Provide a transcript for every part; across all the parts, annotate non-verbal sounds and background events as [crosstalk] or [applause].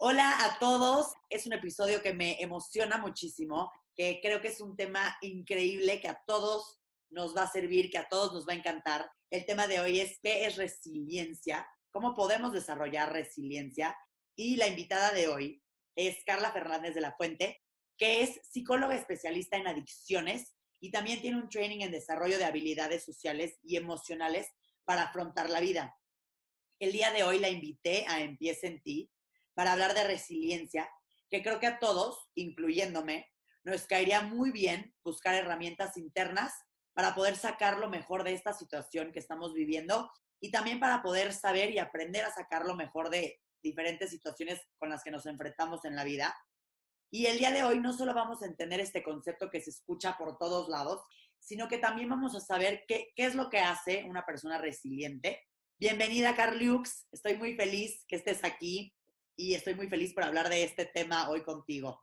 Hola a todos, es un episodio que me emociona muchísimo, que creo que es un tema increíble que a todos nos va a servir, que a todos nos va a encantar. El tema de hoy es qué es resiliencia, cómo podemos desarrollar resiliencia. Y la invitada de hoy es Carla Fernández de la Fuente, que es psicóloga especialista en adicciones y también tiene un training en desarrollo de habilidades sociales y emocionales para afrontar la vida. El día de hoy la invité a Empieza en ti para hablar de resiliencia, que creo que a todos, incluyéndome, nos caería muy bien buscar herramientas internas para poder sacar lo mejor de esta situación que estamos viviendo y también para poder saber y aprender a sacar lo mejor de diferentes situaciones con las que nos enfrentamos en la vida. Y el día de hoy no solo vamos a entender este concepto que se escucha por todos lados, sino que también vamos a saber qué, es lo que hace una persona resiliente. Bienvenida, Carliux. Estoy muy feliz que estés aquí y estoy muy feliz por hablar de este tema hoy contigo.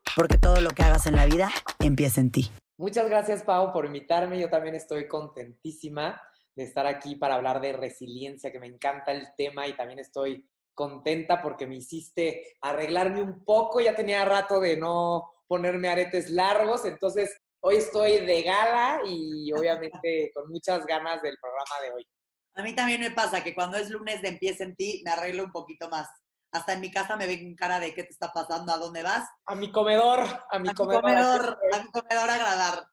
Porque todo lo que hagas en la vida empieza en ti. Muchas gracias, Pau, por invitarme. Yo también estoy contentísima de estar aquí para hablar de resiliencia, que me encanta el tema y también estoy contenta porque me hiciste arreglarme un poco. Ya tenía rato de no ponerme aretes largos, entonces hoy estoy de gala y obviamente [laughs] con muchas ganas del programa de hoy. A mí también me pasa que cuando es lunes de Empieza en ti, me arreglo un poquito más hasta en mi casa me ven cara de qué te está pasando, a dónde vas. A mi comedor, a mi, comedor, A mi comedor a agradar.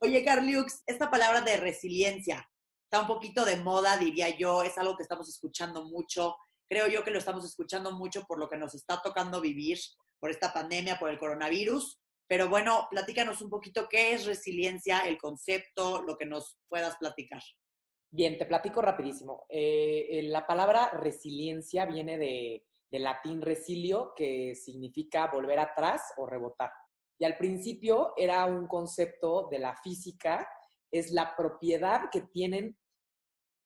Oye, Carliux, esta palabra de resiliencia está un poquito de moda, diría yo, es algo que estamos escuchando mucho. Creo yo que lo estamos escuchando mucho por lo que nos está tocando vivir, por esta pandemia, por el coronavirus. Pero bueno, platícanos un poquito qué es resiliencia, el concepto, lo que nos puedas platicar. Bien, te platico rapidísimo. Eh, la palabra resiliencia viene de, del latín resilio, que significa volver atrás o rebotar. Y al principio era un concepto de la física, es la propiedad que tienen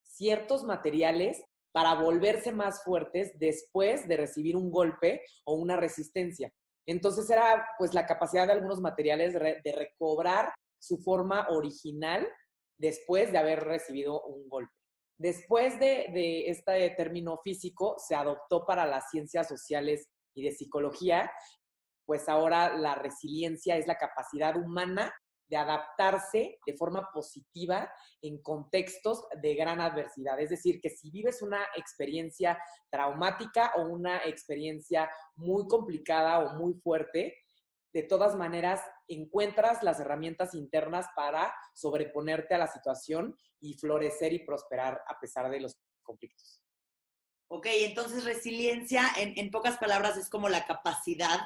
ciertos materiales para volverse más fuertes después de recibir un golpe o una resistencia. Entonces era pues la capacidad de algunos materiales de recobrar su forma original después de haber recibido un golpe. Después de, este término físico, se adoptó para las ciencias sociales y de psicología, pues ahora la resiliencia es la capacidad humana de adaptarse de forma positiva en contextos de gran adversidad. Es decir, que si vives una experiencia traumática o una experiencia muy complicada o muy fuerte, de todas maneras encuentras las herramientas internas para sobreponerte a la situación y florecer y prosperar a pesar de los conflictos. Ok, entonces resiliencia, en, pocas palabras, es como la capacidad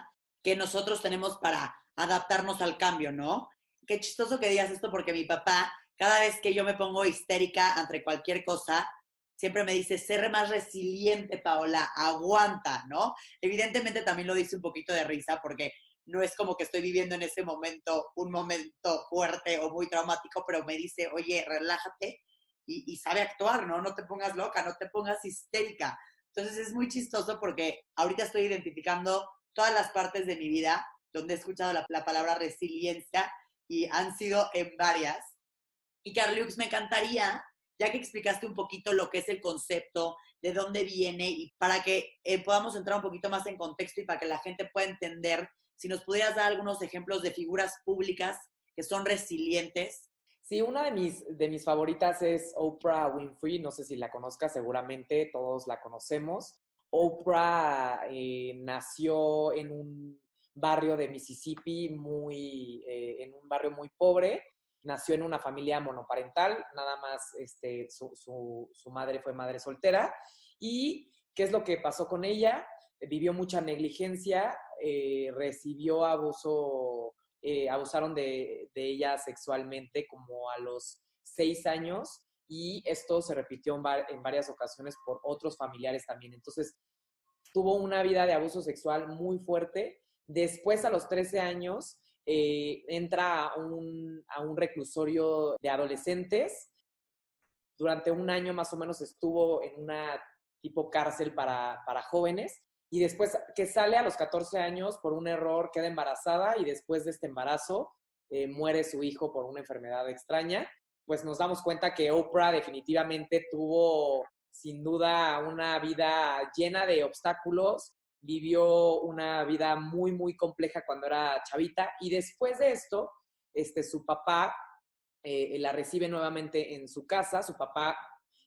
que nosotros tenemos para adaptarnos al cambio, ¿no? Qué chistoso que digas esto porque mi papá, cada vez que yo me pongo histérica ante cualquier cosa, siempre me dice, ser más resiliente, Paola, aguanta, ¿no? Evidentemente también lo dice un poquito de risa porque no es como que estoy viviendo en ese momento un momento fuerte o muy traumático, pero me dice, oye, relájate y, sabe actuar, ¿no? No te pongas loca, no te pongas histérica. Entonces es muy chistoso porque ahorita estoy identificando todas las partes de mi vida donde he escuchado la, la palabra resiliencia y han sido en varias. Y Carliux, me encantaría, ya que explicaste un poquito lo que es el concepto, de dónde viene y para que eh, podamos entrar un poquito más en contexto y para que la gente pueda entender si nos pudieras dar algunos ejemplos de figuras públicas que son resilientes. Sí, una de mis, de mis favoritas es Oprah Winfrey, no sé si la conozcas, seguramente todos la conocemos. Oprah eh, nació en un barrio de Mississippi, muy, eh, en un barrio muy pobre, nació en una familia monoparental, nada más este, su, su, su madre fue madre soltera. ¿Y qué es lo que pasó con ella? Vivió mucha negligencia, eh, recibió abuso, eh, abusaron de, ella sexualmente como a los seis años y esto se repitió en, varias ocasiones por otros familiares también. Entonces, tuvo una vida de abuso sexual muy fuerte. Después, a los 13 años, eh, entra a un, a un reclusorio de adolescentes. Durante un año más o menos estuvo en una tipo cárcel para, para jóvenes y después que sale a los 14 años por un error, queda embarazada y después de este embarazo eh, muere su hijo por una enfermedad extraña, pues nos damos cuenta que Oprah definitivamente tuvo sin duda una vida llena de obstáculos, vivió una vida muy, muy compleja cuando era chavita y después de esto, este, su papá eh, la recibe nuevamente en su casa, su papá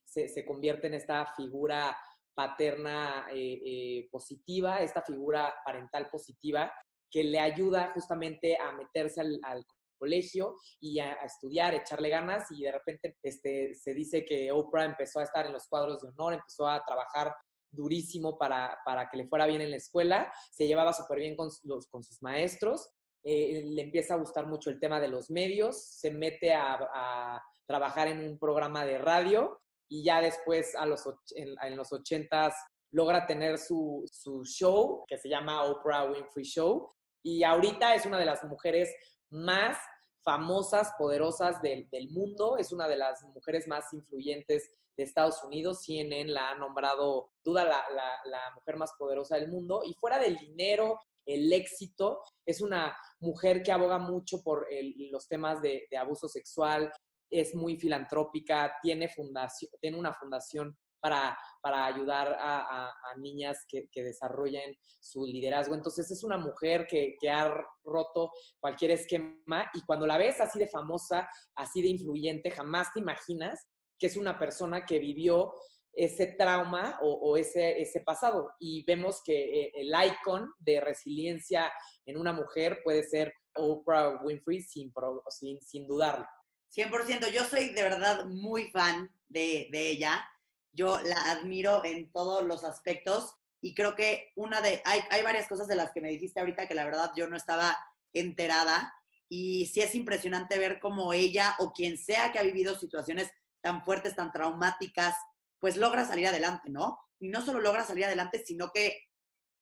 se, se convierte en esta figura paterna eh, eh, positiva, esta figura parental positiva que le ayuda justamente a meterse al, colegio y a, estudiar, echarle ganas y de repente este, se dice que Oprah empezó a estar en los cuadros de honor, empezó a trabajar durísimo para, para que le fuera bien en la escuela, se llevaba súper bien con, los, con sus maestros, eh, le empieza a gustar mucho el tema de los medios, se mete a, a trabajar en un programa de radio y ya después a los, en, los ochentas logra tener su, su show que se llama Oprah Winfrey Show y ahorita es una de las mujeres más famosas, poderosas del, del, mundo, es una de las mujeres más influyentes de Estados Unidos, CNN la ha nombrado duda la, la, mujer más poderosa del mundo, y fuera del dinero, el éxito, es una mujer que aboga mucho por los temas de, abuso sexual, es muy filantrópica, tiene, fundación, tiene una fundación para, para ayudar a, niñas que, que, desarrollen su liderazgo. Entonces es una mujer que, que, ha roto cualquier esquema y cuando la ves así de famosa, así de influyente, jamás te imaginas que es una persona que vivió ese trauma o, o ese, ese pasado. Y vemos que eh, el icon de resiliencia en una mujer puede ser Oprah Winfrey sin, sin, sin dudarlo. 100%, yo soy de verdad muy fan de, ella. Yo la admiro en todos los aspectos y creo que una de, hay, hay varias cosas de las que me dijiste ahorita que la verdad yo no estaba enterada y sí es impresionante ver cómo ella o quien sea que ha vivido situaciones tan fuertes, tan traumáticas, pues logra salir adelante, ¿no? Y no solo logra salir adelante, sino que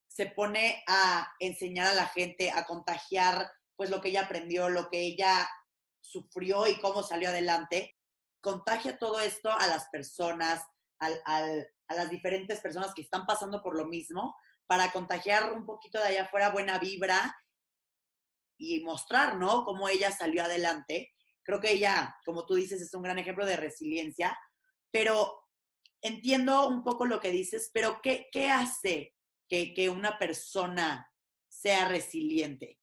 se pone a enseñar a la gente, a contagiar pues lo que ella aprendió, lo que ella sufrió y cómo salió adelante, contagia todo esto a las personas, al, al, a las diferentes personas que están pasando por lo mismo, para contagiar un poquito de allá afuera buena vibra y mostrar, ¿no? Cómo ella salió adelante. Creo que ella, como tú dices, es un gran ejemplo de resiliencia, pero entiendo un poco lo que dices, pero ¿qué, qué hace que, que una persona sea resiliente?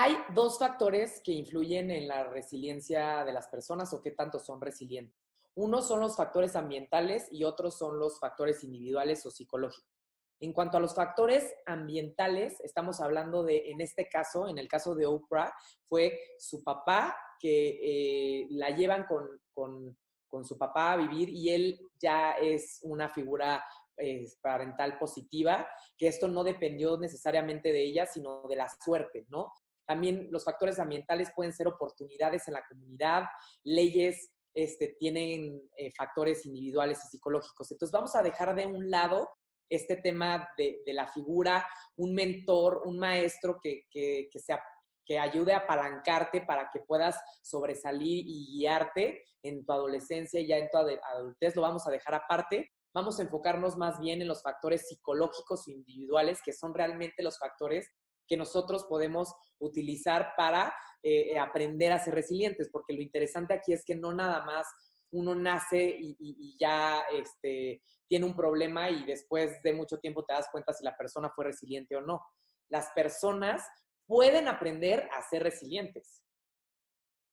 Hay dos factores que influyen en la resiliencia de las personas o qué tanto son resilientes. Uno son los factores ambientales y otros son los factores individuales o psicológicos. En cuanto a los factores ambientales, estamos hablando de, en este caso, en el caso de Oprah, fue su papá que eh, la llevan con, con, con, su papá a vivir y él ya es una figura eh, parental positiva, que esto no dependió necesariamente de ella, sino de la suerte, ¿no? También los factores ambientales pueden ser oportunidades en la comunidad, leyes este, tienen eh, factores individuales y psicológicos. Entonces vamos a dejar de un lado este tema de, de la figura, un mentor, un maestro que, que, que, sea, que ayude a apalancarte para que puedas sobresalir y guiarte en tu adolescencia y ya en tu adultez, lo vamos a dejar aparte. Vamos a enfocarnos más bien en los factores psicológicos o individuales, que son realmente los factores que nosotros podemos utilizar para eh, eh, aprender a ser resilientes, porque lo interesante aquí es que no nada más uno nace y, ya este, tiene un problema y después de mucho tiempo te das cuenta si la persona fue resiliente o no. Las personas pueden aprender a ser resilientes.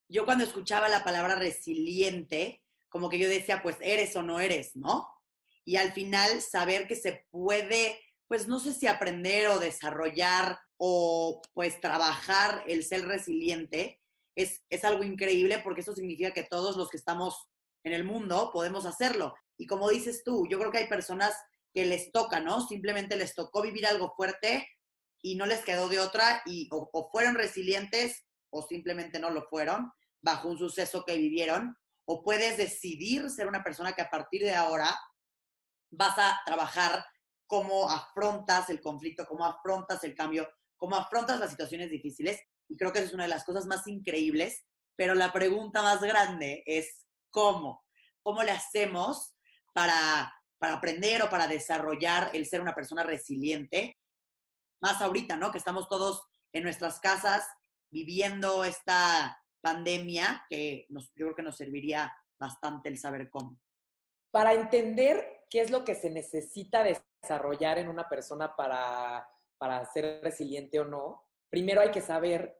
Yo cuando escuchaba la palabra resiliente, como que yo decía, pues eres o no eres, ¿no? Y al final saber que se puede, pues no sé si aprender o desarrollar o pues trabajar el ser resiliente es, es algo increíble porque eso significa que todos los que estamos en el mundo podemos hacerlo. Y como dices tú, yo creo que hay personas que les toca, ¿no? Simplemente les tocó vivir algo fuerte y no les quedó de otra y o, o fueron resilientes o simplemente no lo fueron bajo un suceso que vivieron. O puedes decidir ser una persona que a partir de ahora vas a trabajar cómo afrontas el conflicto, cómo afrontas el cambio, cómo afrontas las situaciones difíciles. Y creo que eso es una de las cosas más increíbles. Pero la pregunta más grande es cómo. ¿Cómo le hacemos para, para aprender o para desarrollar el ser una persona resiliente? Más ahorita, ¿no? Que estamos todos en nuestras casas viviendo esta pandemia, que nos, yo creo que nos serviría bastante el saber cómo. Para entender qué es lo que se necesita desarrollar en una persona para, para ser resiliente o no, primero hay que saber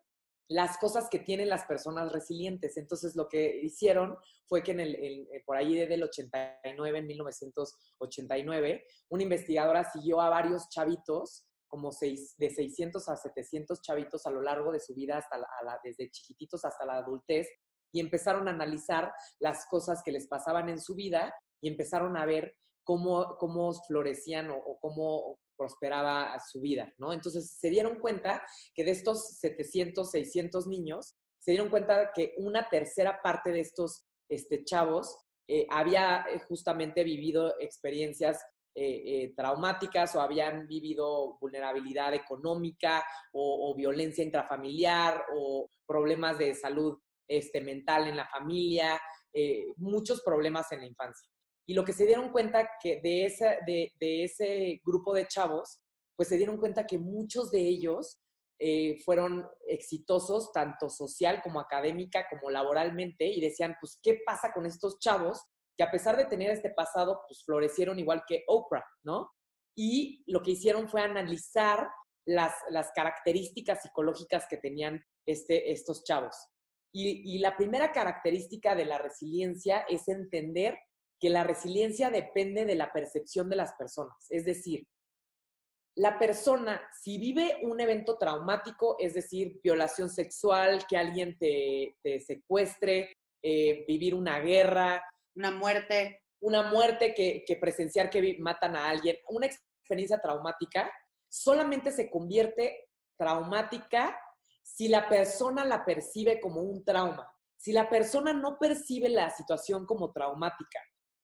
las cosas que tienen las personas resilientes. Entonces, lo que hicieron fue que en el, por ahí desde el 89, en 1989, una investigadora siguió a varios chavitos, como seis, de 600 a 700 chavitos a lo largo de su vida, hasta desde chiquititos hasta la adultez, y empezaron a analizar las cosas que les pasaban en su vida y empezaron a ver cómo, cómo florecían o, cómo prosperaba su vida, ¿no? Entonces se dieron cuenta que de estos 700, 600 niños, se dieron cuenta que una tercera parte de estos este, chavos eh, había eh, justamente vivido experiencias eh, traumáticas o habían vivido vulnerabilidad económica o, violencia intrafamiliar o problemas de salud este, mental en la familia, muchos problemas en la infancia. Y lo que se dieron cuenta que de, esa, de, ese grupo de chavos, pues se dieron cuenta que muchos de ellos eh, fueron exitosos, tanto social como académica, como laboralmente, y decían, pues, ¿qué pasa con estos chavos que a pesar de tener este pasado, pues florecieron igual que Oprah, ¿no? Y lo que hicieron fue analizar las, las características psicológicas que tenían este, estos chavos. Y, y la primera característica de la resiliencia es entender que la resiliencia depende de la percepción de las personas. Es decir, la persona, si vive un evento traumático, es decir, violación sexual, que alguien te, secuestre, eh, vivir una guerra, una muerte, una muerte que, que presenciar que matan a alguien, una experiencia traumática, solamente se convierte traumática si la persona la percibe como un trauma. Si la persona no percibe la situación como traumática,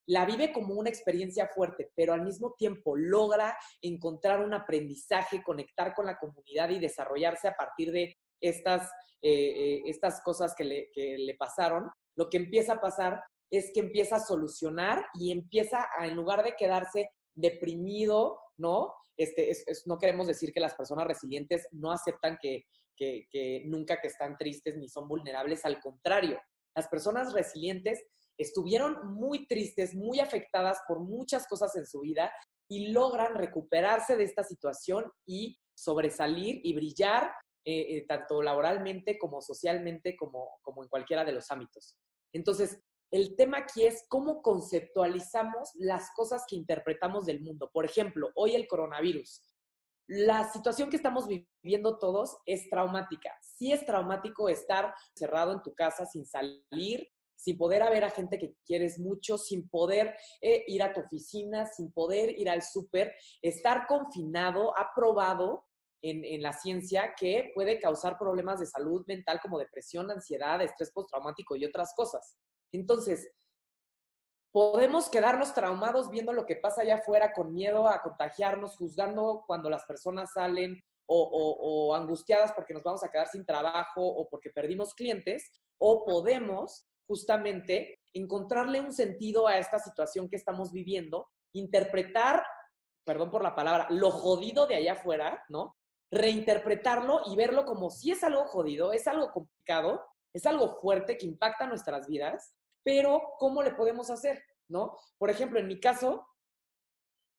la vive como una experiencia fuerte, pero al mismo tiempo logra encontrar un aprendizaje, conectar con la comunidad y desarrollarse a partir de estas, eh, eh, estas cosas que le, pasaron, lo que empieza a pasar es que empieza a solucionar y empieza a, en lugar de quedarse deprimido, ¿no? Este, no queremos decir que las personas resilientes no aceptan que, que, que nunca que están tristes ni son vulnerables, al contrario, las personas resilientes estuvieron muy tristes, muy afectadas por muchas cosas en su vida y logran recuperarse de esta situación y sobresalir y brillar eh, eh, tanto laboralmente como socialmente como, como en cualquiera de los ámbitos. Entonces, el tema aquí es cómo conceptualizamos las cosas que interpretamos del mundo. Por ejemplo, hoy el coronavirus. La situación que estamos viviendo todos es traumática. Sí es traumático estar cerrado en tu casa sin salir, sin poder ver a gente que quieres mucho, sin poder eh, ir a tu oficina, sin poder ir al súper, estar confinado, ha probado en, en, la ciencia que puede causar problemas de salud mental como depresión, ansiedad, estrés postraumático y otras cosas. Entonces, podemos quedarnos traumados viendo lo que pasa allá afuera con miedo a contagiarnos, juzgando cuando las personas salen o, o, angustiadas porque nos vamos a quedar sin trabajo o porque perdimos clientes, o podemos justamente encontrarle un sentido a esta situación que estamos viviendo, interpretar, perdón por la palabra, lo jodido de allá afuera, ¿no? Reinterpretarlo y verlo como si es algo jodido, es algo complicado, es algo fuerte que impacta nuestras vidas, pero ¿cómo le podemos hacer? ¿No? Por ejemplo, en mi caso,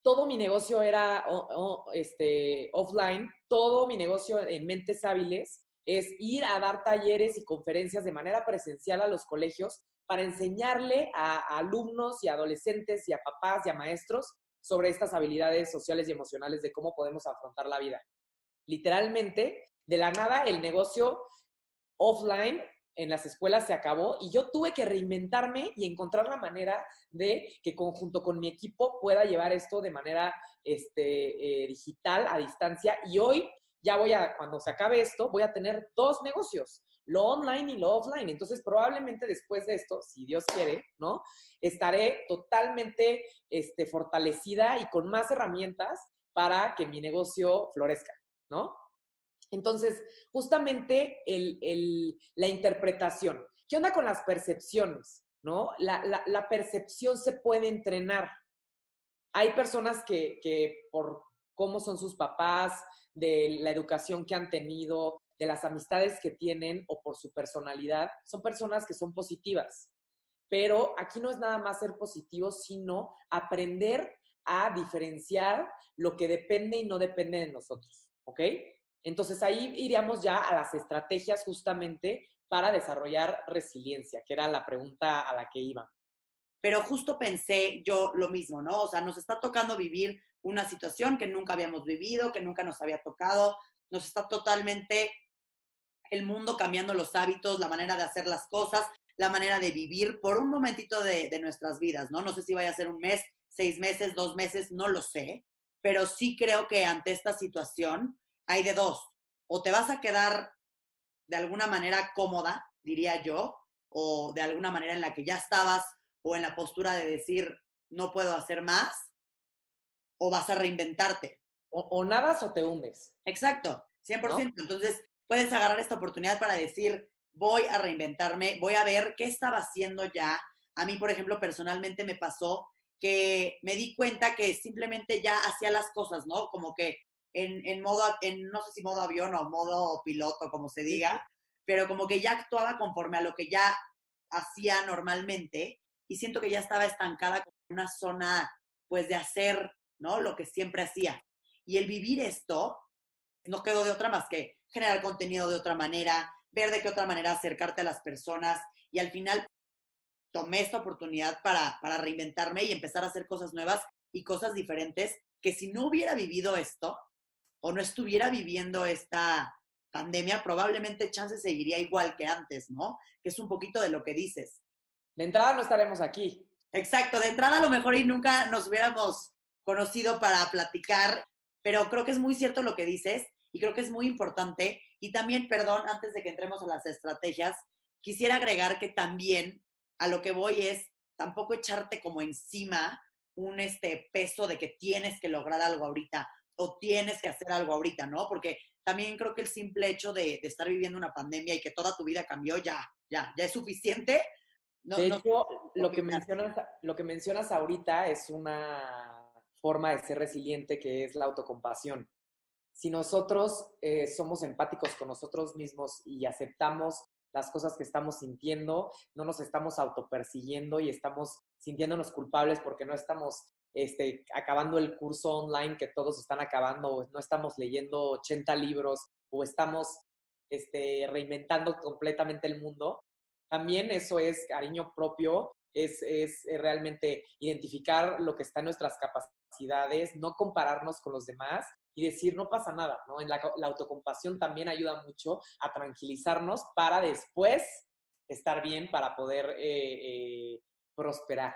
todo mi negocio era este, offline, todo mi negocio en mentes hábiles es ir a dar talleres y conferencias de manera presencial a los colegios para enseñarle a, alumnos y adolescentes y a papás y a maestros sobre estas habilidades sociales y emocionales de cómo podemos afrontar la vida. Literalmente, de la nada, el negocio offline en las escuelas se acabó y yo tuve que reinventarme y encontrar la manera de que conjunto con mi equipo pueda llevar esto de manera este, eh, digital a distancia. Y hoy ya voy a, cuando se acabe esto, voy a tener dos negocios, lo online y lo offline. Entonces, probablemente después de esto, si Dios quiere, ¿no? Estaré totalmente este, fortalecida y con más herramientas para que mi negocio florezca, ¿no? Entonces, justamente la interpretación. ¿Qué onda con las percepciones? ¿No? La, percepción se puede entrenar. Hay personas que, que por cómo son sus papás, de la educación que han tenido, de las amistades que tienen o por su personalidad, son personas que son positivas. Pero aquí no es nada más ser positivo, sino aprender a diferenciar lo que depende y no depende de nosotros, ¿ok? Entonces ahí iríamos ya a las estrategias justamente para desarrollar resiliencia, que era la pregunta a la que iba. Pero justo pensé yo lo mismo, ¿no? O sea, nos está tocando vivir una situación que nunca habíamos vivido, que nunca nos había tocado, nos está totalmente el mundo cambiando los hábitos, la manera de hacer las cosas, la manera de vivir por un momentito de, de nuestras vidas, ¿no? No sé si vaya a ser un mes, seis meses, dos meses, no lo sé, pero sí creo que ante esta situación hay de dos. O te vas a quedar de alguna manera cómoda, diría yo, o de alguna manera en la que ya estabas, o en la postura de decir, no puedo hacer más, o vas a reinventarte. O, nadas o te hundes. Exacto, 100%. Entonces, puedes agarrar esta oportunidad para decir, voy a reinventarme, voy a ver qué estaba haciendo ya. A mí, por ejemplo, personalmente me pasó que me di cuenta que simplemente ya hacía las cosas, ¿no? Como que en, modo, en, no sé si modo avión o modo piloto, como se diga, pero como que ya actuaba conforme a lo que ya hacía normalmente y siento que ya estaba estancada con una zona, pues, de hacer, ¿no? Lo que siempre hacía. Y el vivir esto, no quedó de otra más que generar contenido de otra manera, ver de qué otra manera acercarte a las personas y al final tomé esta oportunidad para, para reinventarme y empezar a hacer cosas nuevas y cosas diferentes que si no hubiera vivido esto, o no estuviera viviendo esta pandemia, probablemente chance seguiría igual que antes, ¿no? Que es un poquito de lo que dices. De entrada no estaremos aquí. Exacto, de entrada a lo mejor y nunca nos hubiéramos conocido para platicar, pero creo que es muy cierto lo que dices y creo que es muy importante. Y también, perdón, antes de que entremos a las estrategias, quisiera agregar que también a lo que voy es tampoco echarte como encima un este peso de que tienes que lograr algo ahorita o tienes que hacer algo ahorita, ¿no? Porque también creo que el simple hecho de, estar viviendo una pandemia y que toda tu vida cambió, ya, ya, ya es suficiente. No, de hecho, lo, que mencionas, lo que mencionas ahorita es una forma de ser resiliente que es la autocompasión. Si nosotros eh, somos empáticos con nosotros mismos y aceptamos las cosas que estamos sintiendo, no nos estamos autopersiguiendo y estamos sintiéndonos culpables porque no estamos este, acabando el curso online que todos están acabando, no estamos leyendo 80 libros o estamos este, reinventando completamente el mundo. También eso es cariño propio, es, es realmente identificar lo que está en nuestras capacidades, no compararnos con los demás y decir no pasa nada, ¿no? En la, autocompasión también ayuda mucho a tranquilizarnos para después estar bien, para poder eh, eh, prosperar.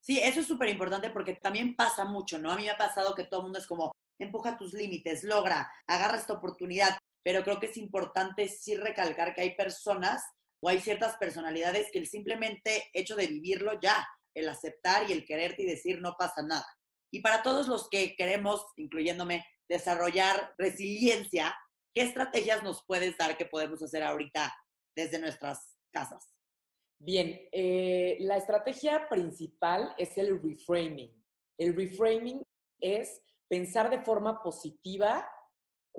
Sí, eso es súper importante porque también pasa mucho, ¿no? A mí me ha pasado que todo el mundo es como, empuja tus límites, logra, agarra esta oportunidad, pero creo que es importante sí recalcar que hay personas o hay ciertas personalidades que el simplemente hecho de vivirlo ya, el aceptar y el quererte y decir no pasa nada. Y para todos los que queremos, incluyéndome, desarrollar resiliencia, ¿qué estrategias nos puedes dar que podemos hacer ahorita desde nuestras casas? Bien, eh, la estrategia principal es el reframing. El reframing es pensar de forma positiva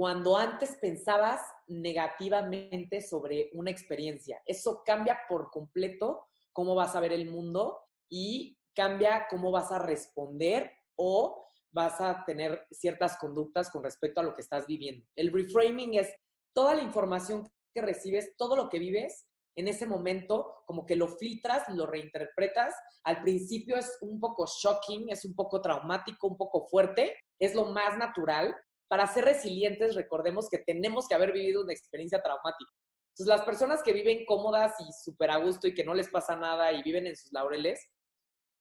cuando antes pensabas negativamente sobre una experiencia. Eso cambia por completo cómo vas a ver el mundo y cambia cómo vas a responder o vas a tener ciertas conductas con respecto a lo que estás viviendo. El reframing es toda la información que recibes, todo lo que vives, en ese momento como que lo filtras, lo reinterpretas. Al principio es un poco shocking, es un poco traumático, un poco fuerte, es lo más natural. Para ser resilientes, recordemos que tenemos que haber vivido una experiencia traumática. Entonces, las personas que viven cómodas y súper a gusto y que no les pasa nada y viven en sus laureles,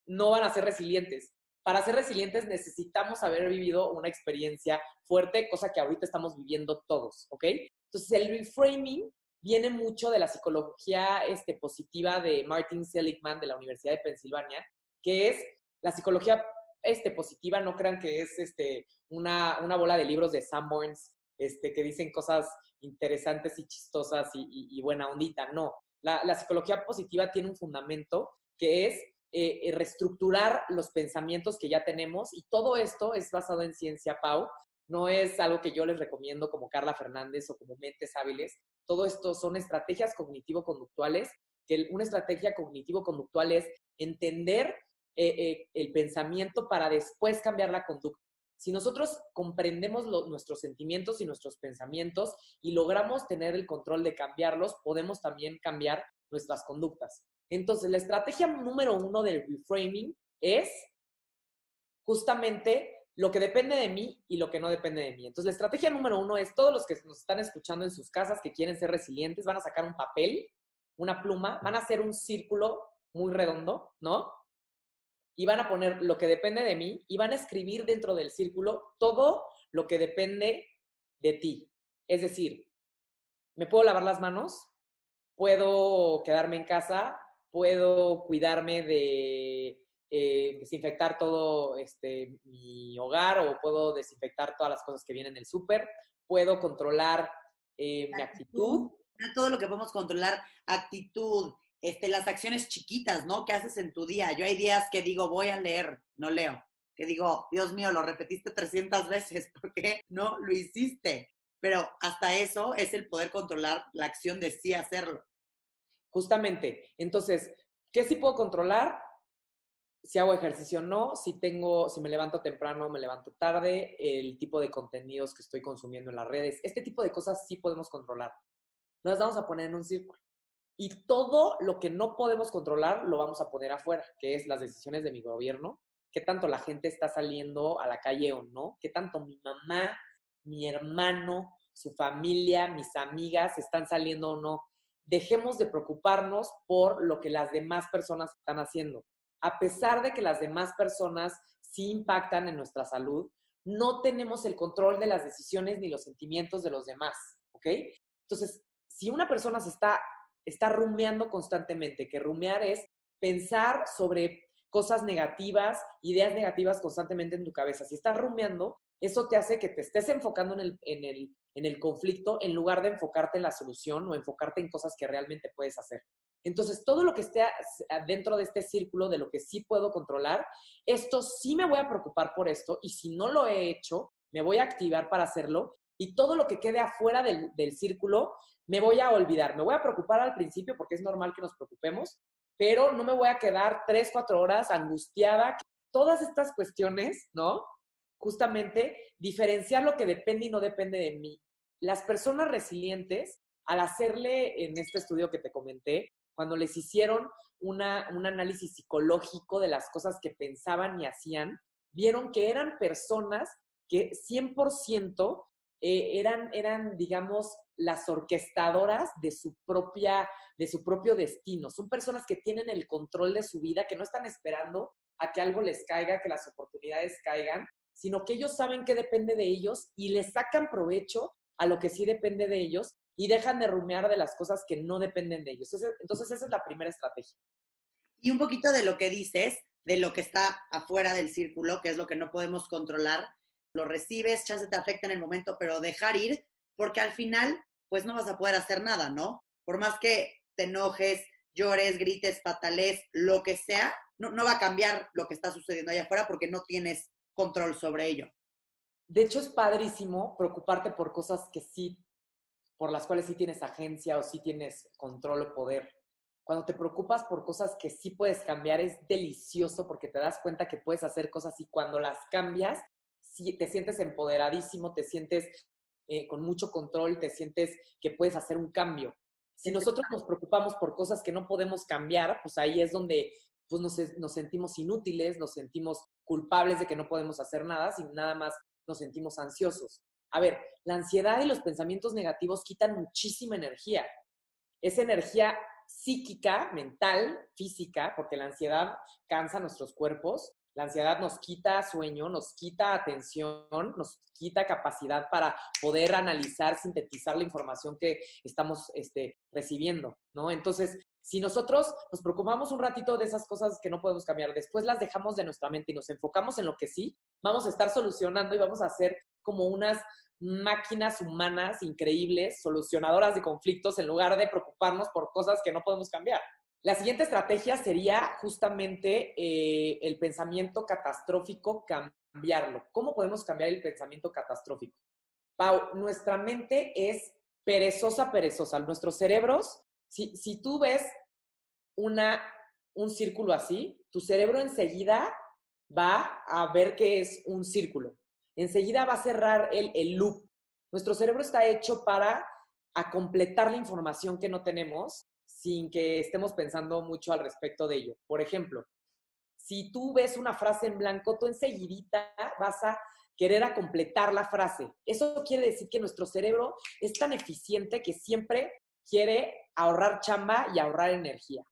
no van a ser resilientes. Para ser resilientes necesitamos haber vivido una experiencia fuerte, cosa que ahorita estamos viviendo todos, ¿ok? Entonces, el reframing viene mucho de la psicología este, positiva de Martin Seligman de la Universidad de Pensilvania, que es la psicología este, positiva, no crean que es este, una, una bola de libros de Sanborns este, que dicen cosas interesantes y chistosas y, buena ondita. No, la, psicología positiva tiene un fundamento que es eh, eh, reestructurar los pensamientos que ya tenemos y todo esto es basado en ciencia, Pau. No es algo que yo les recomiendo como Carla Fernández o como Mentes Hábiles. Todo esto son estrategias cognitivo-conductuales, que una estrategia cognitivo-conductual es entender eh, el pensamiento para después cambiar la conducta. Si nosotros comprendemos nuestros sentimientos y nuestros pensamientos y logramos tener el control de cambiarlos, podemos también cambiar nuestras conductas. Entonces, la estrategia número uno del reframing es justamente lo que depende de mí y lo que no depende de mí. Entonces, la estrategia número uno es todos los que nos están escuchando en sus casas que quieren ser resilientes van a sacar un papel, una pluma, van a hacer un círculo muy redondo, ¿no? Y van a poner lo que depende de mí y van a escribir dentro del círculo todo lo que depende de ti. Es decir, ¿me puedo lavar las manos? ¿Puedo quedarme en casa? puedo cuidarme de eh, desinfectar todo este, mi hogar o puedo desinfectar todas las cosas que vienen del súper, puedo controlar eh, mi actitud. Todo lo que podemos controlar, actitud, este, las acciones chiquitas, ¿no? ¿Qué haces en tu día? Yo hay días que digo, voy a leer, no leo. Que digo, Dios mío, lo repetiste 300 veces, [laughs] ¿por qué no lo hiciste? Pero hasta eso es el poder controlar la acción de sí hacerlo. Justamente. Entonces, ¿qué sí puedo controlar? Si hago ejercicio o no, si tengo, si me levanto temprano, me levanto tarde, el tipo de contenidos que estoy consumiendo en las redes, este tipo de cosas sí podemos controlar. Nos vamos a poner en un círculo. Y todo lo que no podemos controlar lo vamos a poner afuera, que es las decisiones de mi gobierno, qué tanto la gente está saliendo a la calle o no, qué tanto mi mamá, mi hermano, su familia, mis amigas están saliendo o no dejemos de preocuparnos por lo que las demás personas están haciendo. A pesar de que las demás personas sí impactan en nuestra salud, no tenemos el control de las decisiones ni los sentimientos de los demás, ¿ok? Entonces, si una persona se está, está rumeando constantemente, que rumear es pensar sobre cosas negativas, ideas negativas constantemente en tu cabeza. Si estás rumeando, eso te hace que te estés enfocando en el, en el, en el conflicto en lugar de enfocarte en la solución o enfocarte en cosas que realmente puedes hacer. Entonces, todo lo que esté dentro de este círculo de lo que sí puedo controlar, esto sí me voy a preocupar por esto y si no lo he hecho, me voy a activar para hacerlo y todo lo que quede afuera del, del círculo, me voy a olvidar. Me voy a preocupar al principio porque es normal que nos preocupemos, pero no me voy a quedar tres, cuatro horas angustiada. Todas estas cuestiones, ¿no? justamente diferenciar lo que depende y no depende de mí. Las personas resilientes, al hacerle en este estudio que te comenté, cuando les hicieron una, un análisis psicológico de las cosas que pensaban y hacían, vieron que eran personas que 100% eh, eran, eran, digamos, las orquestadoras de su, propia, de su propio destino. Son personas que tienen el control de su vida, que no están esperando a que algo les caiga, que las oportunidades caigan, sino que ellos saben que depende de ellos y les sacan provecho a lo que sí depende de ellos y dejan de rumear de las cosas que no dependen de ellos. Entonces, esa es la primera estrategia. Y un poquito de lo que dices, de lo que está afuera del círculo, que es lo que no podemos controlar, lo recibes, chance te afecta en el momento, pero dejar ir, porque al final, pues no vas a poder hacer nada, ¿no? Por más que te enojes, llores, grites, patales, lo que sea, no, no va a cambiar lo que está sucediendo allá afuera porque no tienes control sobre ello. De hecho, es padrísimo preocuparte por cosas que sí, por las cuales sí tienes agencia o sí tienes control o poder. Cuando te preocupas por cosas que sí puedes cambiar, es delicioso porque te das cuenta que puedes hacer cosas y cuando las cambias, te sientes empoderadísimo, te sientes eh, con mucho control, te sientes que puedes hacer un cambio. Si nosotros nos preocupamos por cosas que no podemos cambiar, pues ahí es donde pues nos, nos sentimos inútiles, nos sentimos culpables de que no podemos hacer nada, sino nada más nos sentimos ansiosos. A ver, la ansiedad y los pensamientos negativos quitan muchísima energía. Esa energía psíquica, mental, física, porque la ansiedad cansa nuestros cuerpos, la ansiedad nos quita sueño, nos quita atención, nos quita capacidad para poder analizar, sintetizar la información que estamos este, recibiendo, ¿no? Entonces, Si nosotros nos preocupamos un ratito de esas cosas que no podemos cambiar, después las dejamos de nuestra mente y nos enfocamos en lo que sí, vamos a estar solucionando y vamos a hacer como unas máquinas humanas increíbles, solucionadoras de conflictos, en lugar de preocuparnos por cosas que no podemos cambiar. La siguiente estrategia sería justamente eh, el pensamiento catastrófico, cambiarlo. ¿Cómo podemos cambiar el pensamiento catastrófico? Pau, nuestra mente es perezosa, perezosa. Nuestros cerebros, si, si tú ves una, un círculo así, tu cerebro enseguida va a ver que es un círculo. Enseguida va a cerrar el, el loop. Nuestro cerebro está hecho para a completar la información que no tenemos sin que estemos pensando mucho al respecto de ello. Por ejemplo, si tú ves una frase en blanco, tú enseguidita vas a querer completar la frase. Eso quiere decir que nuestro cerebro es tan eficiente que siempre quiere ahorrar chamba y ahorrar energía.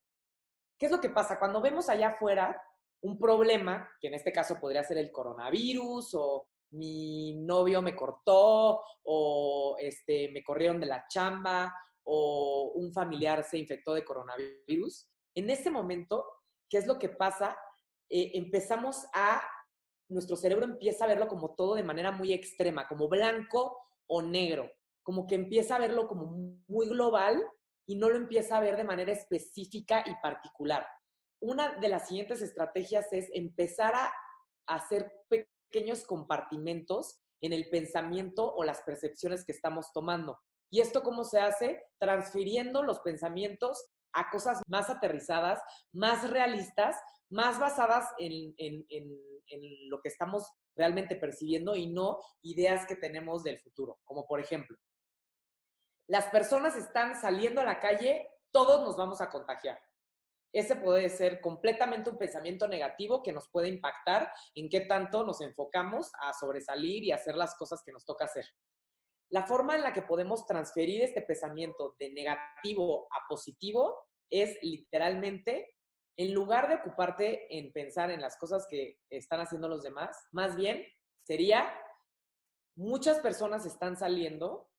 ¿Qué es lo que pasa? Cuando vemos allá afuera un problema, que en este caso podría ser el coronavirus o mi novio me cortó o este, me corrieron de la chamba o un familiar se infectó de coronavirus, en ese momento, ¿qué es lo que pasa? Eh, empezamos a, nuestro cerebro empieza a verlo como todo de manera muy extrema, como blanco o negro, como que empieza a verlo como muy global y no lo empieza a ver de manera específica y particular. Una de las siguientes estrategias es empezar a hacer pequeños compartimentos en el pensamiento o las percepciones que estamos tomando. ¿Y esto cómo se hace? Transfiriendo los pensamientos a cosas más aterrizadas, más realistas, más basadas en, lo que estamos realmente percibiendo y no ideas que tenemos del futuro. Como por ejemplo, las personas están saliendo a la calle, todos nos vamos a contagiar. Ese puede ser completamente un pensamiento negativo que nos puede impactar en qué tanto nos enfocamos a sobresalir y hacer las cosas que nos toca hacer. La forma en la que podemos transferir este pensamiento de negativo a positivo es literalmente, en lugar de ocuparte en pensar en las cosas que están haciendo los demás, más bien sería, muchas personas están saliendo,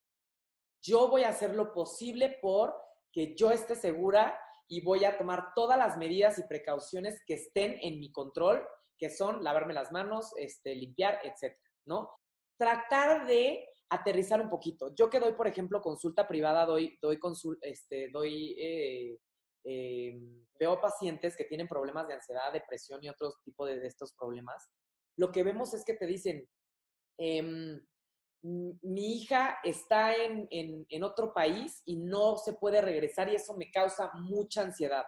yo voy a hacer lo posible por que yo esté segura y voy a tomar todas las medidas y precauciones que estén en mi control, que son lavarme las manos, este, limpiar, etcétera, ¿no? Tratar de aterrizar un poquito. Yo que doy, por ejemplo, consulta privada, doy, doy, este, doy eh, em, veo pacientes que tienen problemas de ansiedad, depresión y otros tipos de, estos problemas. Lo que vemos es que te dicen, em, mi hija está en, en, otro país y no se puede regresar y eso me causa mucha ansiedad.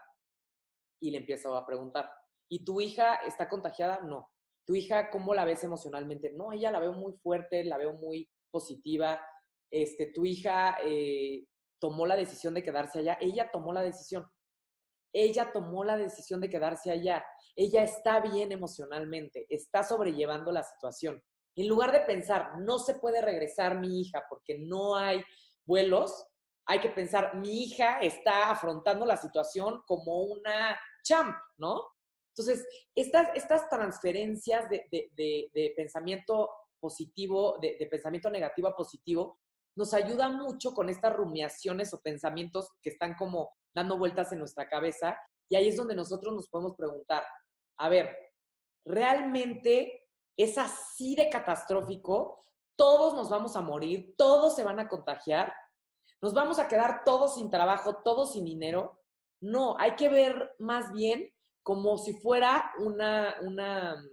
Y le empiezo a preguntar, ¿y tu hija está contagiada? No. ¿Tu hija cómo la ves emocionalmente? No, ella la veo muy fuerte, la veo muy positiva, este, tu hija eh, tomó la decisión de quedarse allá, ella tomó la decisión, ella tomó la decisión de quedarse allá, ella está bien emocionalmente, está sobrellevando la situación. En lugar de pensar, no se puede regresar mi hija porque no hay vuelos, hay que pensar, mi hija está afrontando la situación como una champ, ¿no? Entonces, estas, estas transferencias de, de pensamiento positivo, de, pensamiento negativo a positivo, nos ayuda mucho con estas rumiaciones o pensamientos que están como dando vueltas en nuestra cabeza. Y ahí es donde nosotros nos podemos preguntar, a ver, ¿realmente es así de catastrófico? Todos nos vamos a morir, todos se van a contagiar, nos vamos a quedar todos sin trabajo, todos sin dinero. No, hay que ver más bien como si fuera una, una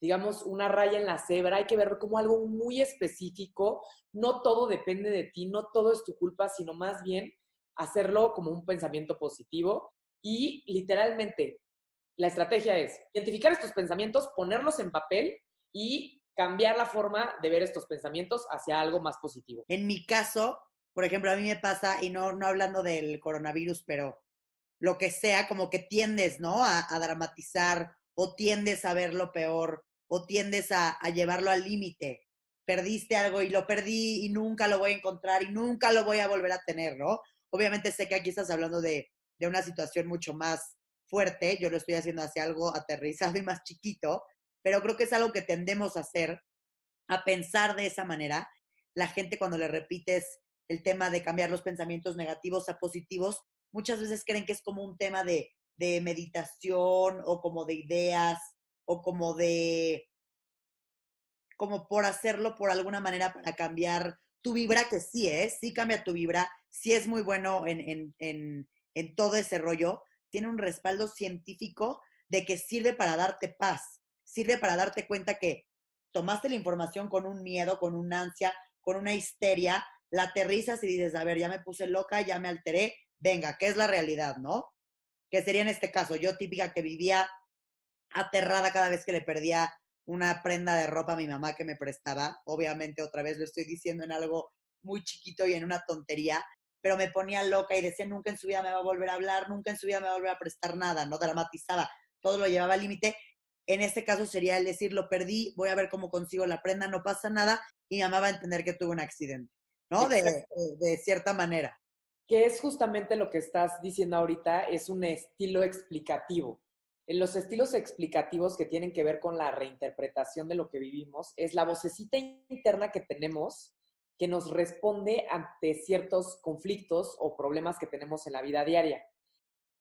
digamos, una raya en la cebra, hay que ver como algo muy específico, no todo depende de ti, no todo es tu culpa, sino más bien hacerlo como un pensamiento positivo y literalmente la estrategia es identificar estos pensamientos, ponerlos en papel y cambiar la forma de ver estos pensamientos hacia algo más positivo. En mi caso, por ejemplo, a mí me pasa, y no, no hablando del coronavirus, pero lo que sea, como que tiendes, ¿no? A, a dramatizar o tiendes a ver lo peor o tiendes a, llevarlo al límite. Perdiste algo y lo perdí y nunca lo voy a encontrar y nunca lo voy a volver a tener, ¿no? Obviamente sé que aquí estás hablando de, de una situación mucho más fuerte, yo lo estoy haciendo hacia algo aterrizado y más chiquito, pero creo que es algo que tendemos a hacer, a pensar de esa manera. La gente cuando le repites el tema de cambiar los pensamientos negativos a positivos, muchas veces creen que es como un tema de, de meditación o como de ideas o como de, como por hacerlo por alguna manera para cambiar tu vibra, que sí es, sí cambia tu vibra, sí es muy bueno en, en, en, en todo ese rollo, tiene un respaldo científico de que sirve para darte paz, sirve para darte cuenta que tomaste la información con un miedo, con una ansia, con una histeria, la aterrizas y dices, a ver, ya me puse loca, ya me alteré, venga, ¿qué es la realidad, no? Que sería en este caso, yo típica que vivía aterrada cada vez que le perdía una prenda de ropa a mi mamá que me prestaba. Obviamente, otra vez lo estoy diciendo en algo muy chiquito y en una tontería, pero me ponía loca y decía, nunca en su vida me va a volver a hablar, nunca en su vida me va a volver a prestar nada, no dramatizaba, todo lo llevaba al límite. En este caso sería el decir, lo perdí, voy a ver cómo consigo la prenda, no pasa nada, y mi mamá va a entender que tuve un accidente, ¿no? De, de, de cierta manera. Que es justamente lo que estás diciendo ahorita, es un estilo explicativo. En los estilos explicativos que tienen que ver con la reinterpretación de lo que vivimos, es la vocecita interna que tenemos que nos responde ante ciertos conflictos o problemas que tenemos en la vida diaria.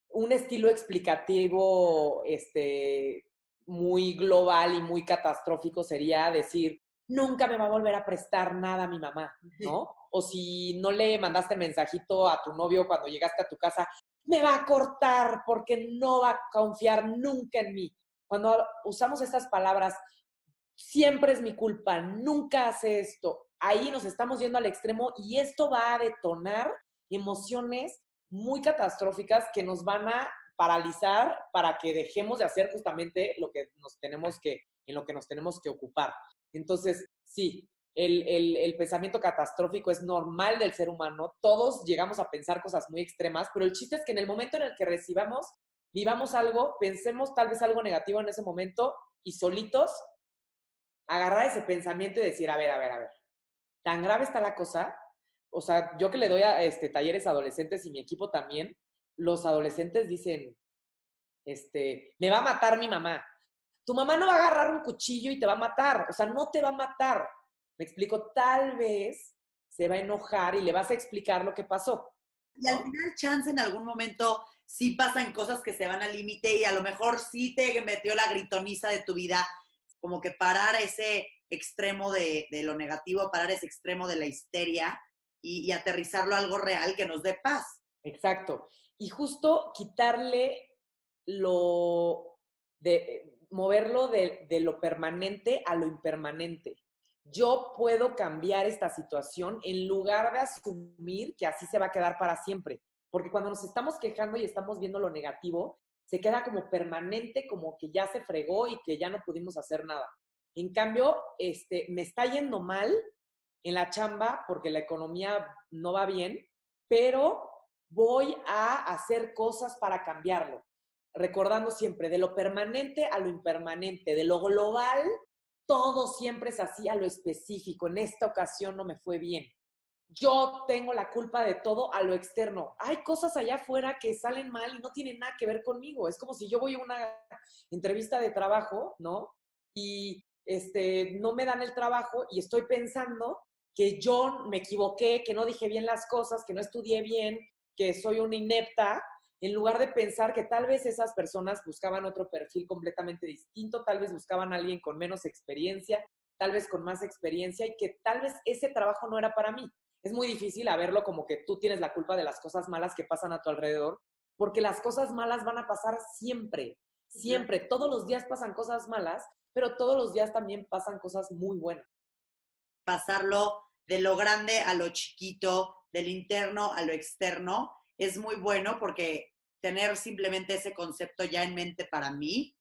Un estilo explicativo este, muy global y muy catastrófico sería decir, nunca me va a volver a prestar nada a mi mamá, ¿no? O si no le mandaste mensajito a tu novio cuando llegaste a tu casa, me va a cortar porque no va a confiar nunca en mí. Cuando usamos estas palabras, siempre es mi culpa, nunca hace esto, ahí nos estamos yendo al extremo y esto va a detonar emociones muy catastróficas que nos van a paralizar para que dejemos de hacer justamente lo que nos tenemos que, en lo que nos tenemos que ocupar. Entonces, sí, el, el, pensamiento catastrófico es normal del ser humano. Todos llegamos a pensar cosas muy extremas, pero el chiste es que en el momento en el que recibamos, vivamos algo, pensemos tal vez algo negativo en ese momento y solitos agarrar ese pensamiento y decir, a ver, a ver, a ver, tan grave está la cosa. O sea, yo que le doy a este, talleres a adolescentes y mi equipo también, los adolescentes dicen, este, me va a matar mi mamá. Tu mamá no va a agarrar un cuchillo y te va a matar. O sea, no te va a matar. Me explico, tal vez se va a enojar y le vas a explicar lo que pasó. Y al final, chance en algún momento sí pasan cosas que se van al límite y a lo mejor sí te metió la gritoniza de tu vida, como que parar ese extremo de, de lo negativo, parar ese extremo de la histeria y, y, aterrizarlo a algo real que nos dé paz. Exacto. Y justo quitarle lo de moverlo de, de lo permanente a lo impermanente yo puedo cambiar esta situación en lugar de asumir que así se va a quedar para siempre. Porque cuando nos estamos quejando y estamos viendo lo negativo, se queda como permanente, como que ya se fregó y que ya no pudimos hacer nada. En cambio, este, me está yendo mal en la chamba porque la economía no va bien, pero voy a hacer cosas para cambiarlo. Recordando siempre de lo permanente a lo impermanente, de lo global, todo siempre es así a lo específico. En esta ocasión no me fue bien. Yo tengo la culpa de todo a lo externo. Hay cosas allá afuera que salen mal y no tienen nada que ver conmigo. Es como si yo voy a una entrevista de trabajo, ¿no? Y este, no me dan el trabajo y estoy pensando que yo me equivoqué, que no dije bien las cosas, que no estudié bien, que soy una inepta, en lugar de pensar que tal vez esas personas buscaban otro perfil completamente distinto, tal vez buscaban a alguien con menos experiencia, tal vez con más experiencia y que tal vez ese trabajo no era para mí. Es muy difícil a verlo como que tú tienes la culpa de las cosas malas que pasan a tu alrededor, porque las cosas malas van a pasar siempre, siempre. Todos los días pasan cosas malas pero todos los días también pasan cosas muy buenas. Pasarlo de lo grande a lo chiquito, del interno a lo externo, es muy bueno porque tener simplemente ese concepto ya en mente para mí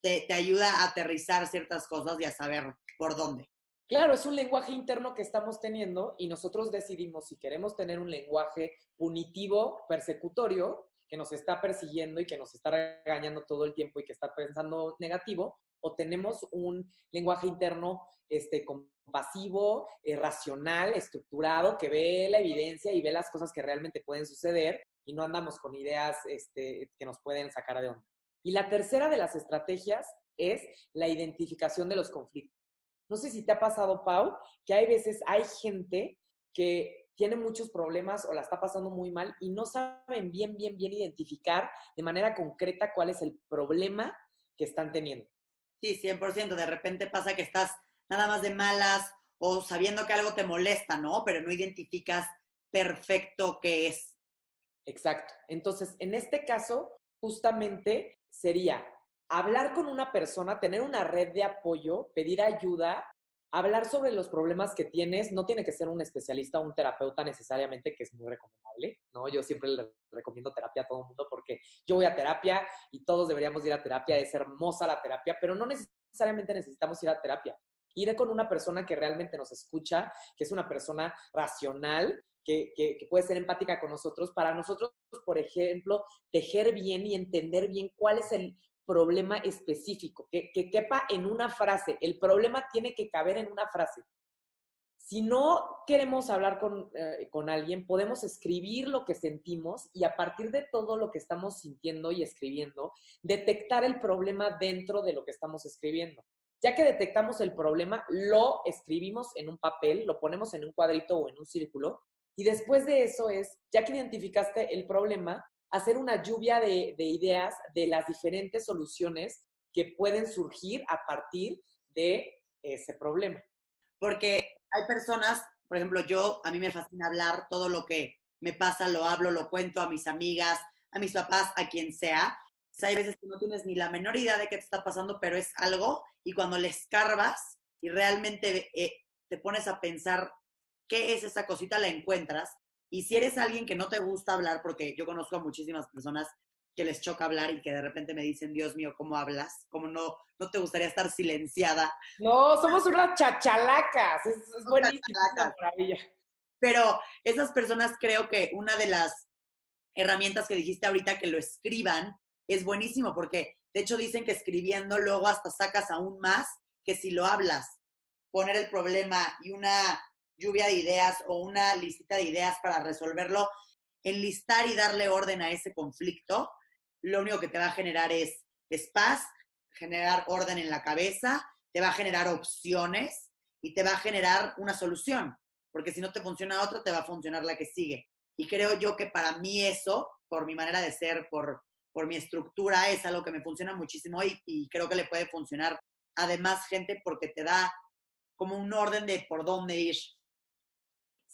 te, ayuda a aterrizar ciertas cosas y a saber por dónde. Claro, es un lenguaje interno que estamos teniendo y nosotros decidimos si queremos tener un lenguaje punitivo, persecutorio, que nos está persiguiendo y que nos está regañando todo el tiempo y que está pensando negativo, o tenemos un lenguaje interno este, compasivo, eh, racional, estructurado, que ve la evidencia y ve las cosas que realmente pueden suceder y no andamos con ideas este, que nos pueden sacar de onda. Y la tercera de las estrategias es la identificación de los conflictos. No sé si te ha pasado, Pau, que hay veces hay gente que tiene muchos problemas o la está pasando muy mal y no saben bien, bien, bien identificar de manera concreta cuál es el problema que están teniendo. Sí, 100%. De repente pasa que estás nada más de malas o sabiendo que algo te molesta, ¿no? Pero no identificas perfecto qué es. Exacto. Entonces, en este caso, justamente sería hablar con una persona, tener una red de apoyo, pedir ayuda hablar sobre los problemas que tienes no tiene que ser un especialista o un terapeuta necesariamente, que es muy recomendable, ¿no? Yo siempre le recomiendo terapia a todo el mundo porque yo voy a terapia y todos deberíamos ir a terapia, es hermosa la terapia, pero no necesariamente necesitamos ir a terapia. Ir con una persona que realmente nos escucha, que es una persona racional, que, que, que, puede ser empática con nosotros, para nosotros, por ejemplo, tejer bien y entender bien cuál es el problema específico, que, quepa en una frase. El problema tiene que caber en una frase. Si no queremos hablar con, eh, con, alguien, podemos escribir lo que sentimos y a partir de todo lo que estamos sintiendo y escribiendo, detectar el problema dentro de lo que estamos escribiendo. Ya que detectamos el problema, lo escribimos en un papel, lo ponemos en un cuadrito o en un círculo y después de eso es, ya que identificaste el problema, hacer una lluvia de, ideas de las diferentes soluciones que pueden surgir a partir de ese problema. Porque hay personas, por ejemplo, yo, a mí me fascina hablar, todo lo que me pasa lo hablo, lo cuento a mis amigas, a mis papás, a quien sea. hay veces que no tienes ni la menor idea de qué te está pasando, pero es algo, y cuando le escarbas y realmente eh, te pones a pensar qué es esa cosita, la encuentras, y si eres alguien que no te gusta hablar, porque yo conozco a muchísimas personas que les choca hablar y que de repente me dicen, Dios mío, ¿cómo hablas? ¿Cómo no, no te gustaría estar silenciada? No, somos unas chachalacas, es, es buenísimo, maravilla. Pero esas personas creo que una de las herramientas que dijiste ahorita que lo escriban es buenísimo, porque de hecho dicen que escribiendo luego hasta sacas aún más que si lo hablas. Poner el problema y una lluvia de ideas o una listita de ideas para resolverlo, enlistar y darle orden a ese conflicto, lo único que te va a generar es, es paz, generar orden en la cabeza, te va a generar opciones y te va a generar una solución, porque si no te funciona otra, te va a funcionar la que sigue. Y creo yo que para mí eso, por mi manera de ser, por, por mi estructura, es algo que me funciona muchísimo y, y creo que le puede funcionar además gente porque te da como un orden de por dónde ir.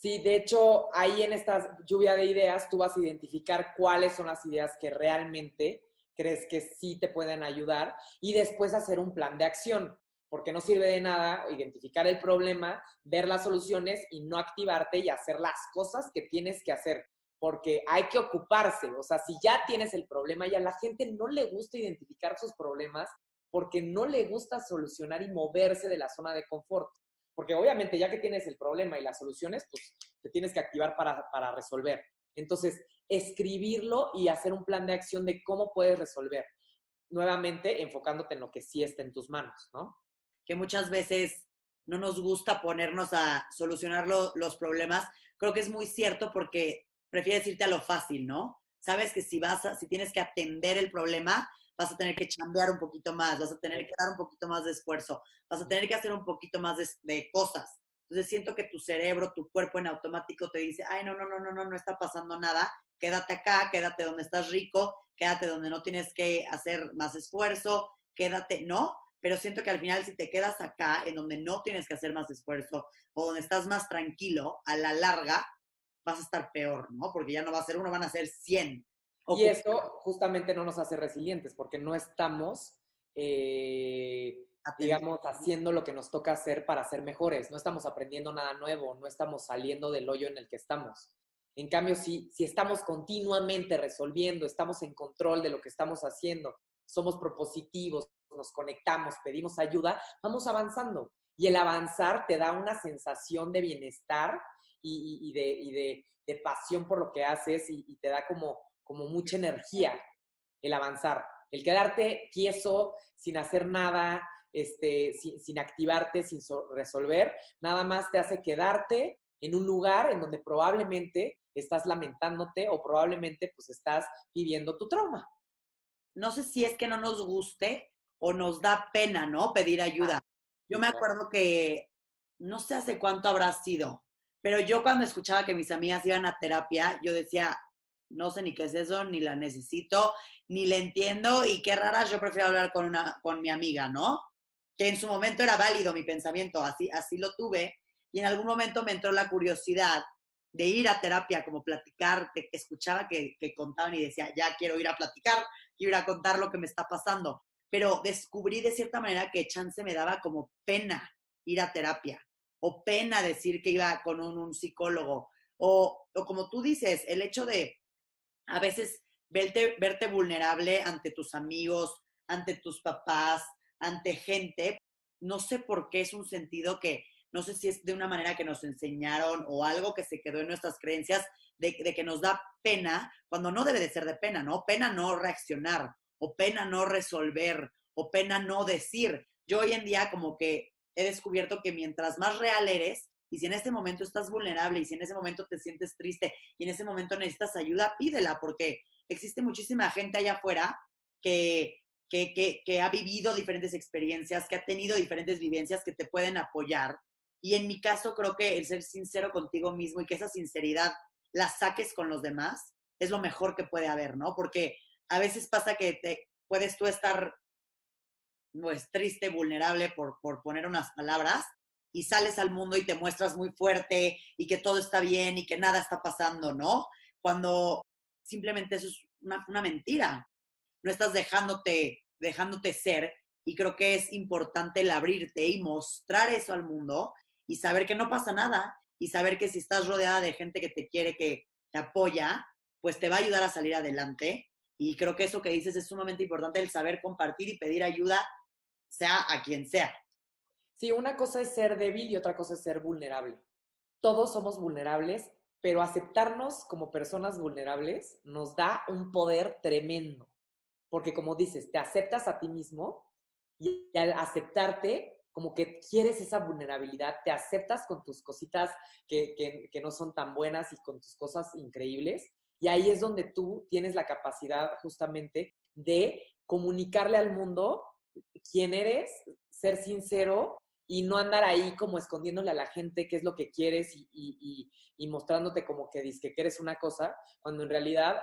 Sí, de hecho, ahí en esta lluvia de ideas tú vas a identificar cuáles son las ideas que realmente crees que sí te pueden ayudar y después hacer un plan de acción, porque no sirve de nada identificar el problema, ver las soluciones y no activarte y hacer las cosas que tienes que hacer, porque hay que ocuparse, o sea, si ya tienes el problema y a la gente no le gusta identificar sus problemas porque no le gusta solucionar y moverse de la zona de confort. Porque obviamente ya que tienes el problema y las soluciones, pues te tienes que activar para, para resolver. Entonces, escribirlo y hacer un plan de acción de cómo puedes resolver. Nuevamente, enfocándote en lo que sí está en tus manos, ¿no? Que muchas veces no nos gusta ponernos a solucionar los problemas. Creo que es muy cierto porque prefieres irte a lo fácil, ¿no? Sabes que si vas a, si tienes que atender el problema, vas a tener que chambear un poquito más, vas a tener que dar un poquito más de esfuerzo, vas a tener que hacer un poquito más de, cosas. Entonces siento que tu cerebro, tu cuerpo en automático te dice, ay, no, no, no, no, no, no está pasando nada, quédate acá, quédate donde estás rico, quédate donde no tienes que hacer más esfuerzo, quédate, ¿no? Pero siento que al final si te quedas acá, en donde no tienes que hacer más esfuerzo o donde estás más tranquilo, a la larga vas a estar peor, ¿no? Porque ya no va a ser uno, van a ser 100. Y eso justamente no nos hace resilientes porque no estamos, eh, digamos, haciendo lo que nos toca hacer para ser mejores. No estamos aprendiendo nada nuevo, no estamos saliendo del hoyo en el que estamos. En cambio, si, si estamos continuamente resolviendo, estamos en control de lo que estamos haciendo, somos propositivos, nos conectamos, pedimos ayuda, vamos avanzando. Y el avanzar te da una sensación de bienestar y, de, de, pasión por lo que haces y te da como como mucha energía el avanzar. El quedarte quieso, sin hacer nada, este, sin, activarte, sin resolver, nada más te hace quedarte en un lugar en donde probablemente estás lamentándote o probablemente pues estás viviendo tu trauma. No sé si es que no nos guste o nos da pena, ¿no? Pedir ayuda. Yo me acuerdo que no sé hace cuánto habrá sido, Pero yo cuando escuchaba que mis amigas iban a terapia, yo decía, no sé ni qué es eso, ni la necesito, ni la entiendo y qué rara, yo prefiero hablar con, una, con mi amiga, ¿no? Que en su momento era válido mi pensamiento, así, así lo tuve, y en algún momento me entró la curiosidad de ir a terapia, como platicar, te escuchaba que, que contaban y decía, ya quiero ir a platicar, quiero ir a contar lo que me está pasando, pero descubrí de cierta manera que chance me daba como pena ir a terapia, o pena decir que iba con un, un psicólogo, o, o como tú dices, el hecho de a veces verte, verte vulnerable ante tus amigos, ante tus papás, ante gente, no sé por qué es un sentido que, no sé si es de una manera que nos enseñaron o algo que se quedó en nuestras creencias de, de, que nos da pena, cuando no debe de ser de pena, ¿no? Pena no reaccionar, o pena no resolver, o pena no decir. Yo hoy en día como que he descubierto que mientras más real eres, y si en este momento estás vulnerable, y si en ese momento te sientes triste, y en ese momento necesitas ayuda, pídela, porque existe muchísima gente allá afuera que, que, que, ha vivido diferentes experiencias, que ha tenido diferentes vivencias que te pueden apoyar. Y en mi caso creo que el ser sincero contigo mismo y que esa sinceridad la saques con los demás es lo mejor que puede haber, ¿no? Porque a veces pasa que te, puedes tú estar pues, triste, vulnerable, por, por poner unas palabras, y sales al mundo y te muestras muy fuerte y que todo está bien y que nada está pasando, ¿no? Cuando simplemente eso es una, mentira. No estás dejándote, dejándote ser y creo que es importante el abrirte y mostrar eso al mundo y saber que no pasa nada y saber que si estás rodeada de gente que te quiere, que te apoya, pues te va a ayudar a salir adelante. Y creo que eso que dices es sumamente importante, el saber compartir y pedir ayuda, sea a quien sea. Sí, una cosa es ser débil y otra cosa es ser vulnerable. Todos somos vulnerables, pero aceptarnos como personas vulnerables nos da un poder tremendo. Porque como dices, te aceptas a ti mismo y al aceptarte, como que quieres esa vulnerabilidad, te aceptas con tus cositas que, que, que no son tan buenas y con tus cosas increíbles. Y ahí es donde tú tienes la capacidad justamente de comunicarle al mundo quién eres, ser sincero y no andar ahí como escondiéndole a la gente qué es lo que quieres y, mostrándote como que dices que eres una cosa, cuando en realidad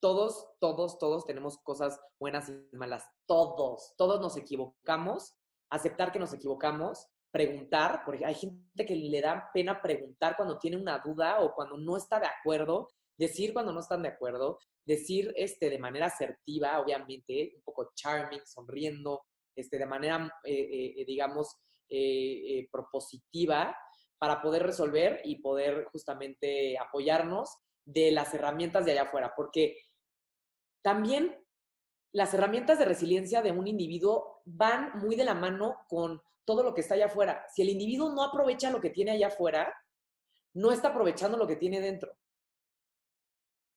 todos, todos, todos tenemos cosas buenas y malas. Todos, todos nos equivocamos. Aceptar que nos equivocamos, preguntar, porque hay gente que le da pena preguntar cuando tiene una duda o cuando no está de acuerdo, decir cuando no están de acuerdo, decir este, de manera asertiva, obviamente, un poco charming, sonriendo, este, de manera, eh, eh, digamos, eh, eh, propositiva para poder resolver y poder justamente apoyarnos de las herramientas de allá afuera, porque también las herramientas de resiliencia de un individuo van muy de la mano con todo lo que está allá afuera. Si el individuo no aprovecha lo que tiene allá afuera, no está aprovechando lo que tiene dentro.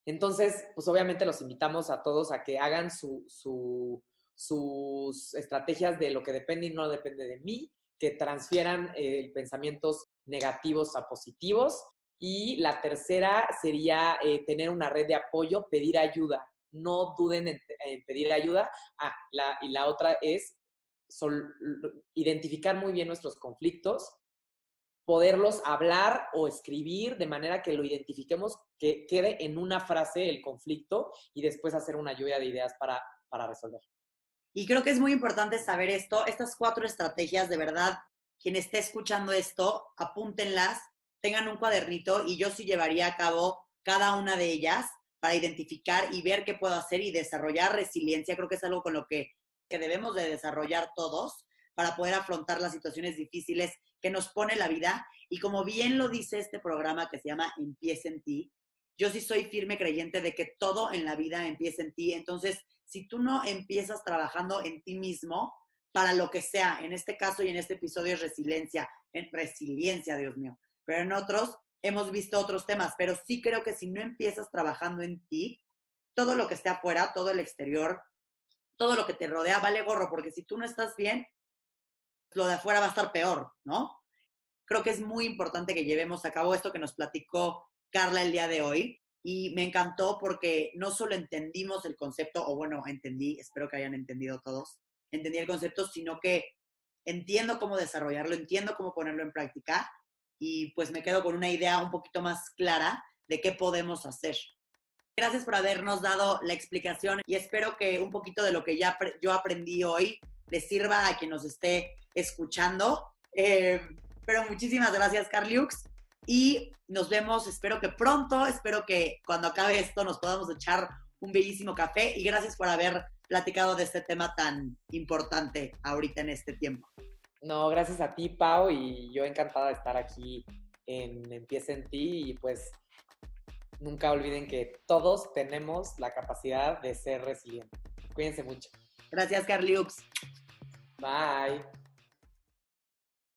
Entonces, pues obviamente los invitamos a todos a que hagan su, su, sus estrategias de lo que depende y no depende de mí, que transfieran eh, pensamientos negativos a positivos. Y la tercera sería eh, tener una red de apoyo, pedir ayuda. No duden en, en pedir ayuda. Ah, la, y la otra es sol, identificar muy bien nuestros conflictos, poderlos hablar o escribir de manera que lo identifiquemos, que quede en una frase el conflicto y después hacer una lluvia de ideas para, para resolver. Y creo que es muy importante saber esto, estas cuatro estrategias, de verdad, quien esté escuchando esto, apúntenlas, tengan un cuadernito y yo sí llevaría a cabo cada una de ellas para identificar y ver qué puedo hacer y desarrollar resiliencia. Creo que es algo con lo que, que debemos de desarrollar todos para poder afrontar las situaciones difíciles que nos pone la vida. Y como bien lo dice este programa que se llama Empieza en ti, yo sí soy firme creyente de que todo en la vida empieza en ti. Entonces, si tú no empiezas trabajando en ti mismo, para lo que sea, en este caso y en este episodio es resiliencia, en resiliencia, Dios mío, pero en otros hemos visto otros temas, pero sí creo que si no empiezas trabajando en ti, todo lo que esté afuera, todo el exterior, todo lo que te rodea vale gorro, porque si tú no estás bien, lo de afuera va a estar peor, ¿no? Creo que es muy importante que llevemos a cabo esto que nos platicó Carla el día de hoy, y me encantó porque no solo entendimos el concepto, o bueno, entendí, espero que hayan entendido todos, entendí el concepto, sino que entiendo cómo desarrollarlo, entiendo cómo ponerlo en práctica y pues me quedo con una idea un poquito más clara de qué podemos hacer. Gracias por habernos dado la explicación y espero que un poquito de lo que ya yo aprendí hoy le sirva a quien nos esté escuchando. Eh, pero muchísimas gracias, Carliux. Y nos vemos, espero que pronto, espero que cuando acabe esto nos podamos echar un bellísimo café y gracias por haber platicado de este tema tan importante ahorita en este tiempo. No, gracias a ti, Pau, y yo encantada de estar aquí en Empieza en ti y pues nunca olviden que todos tenemos la capacidad de ser resilientes. Cuídense mucho. Gracias, Carliux. Bye.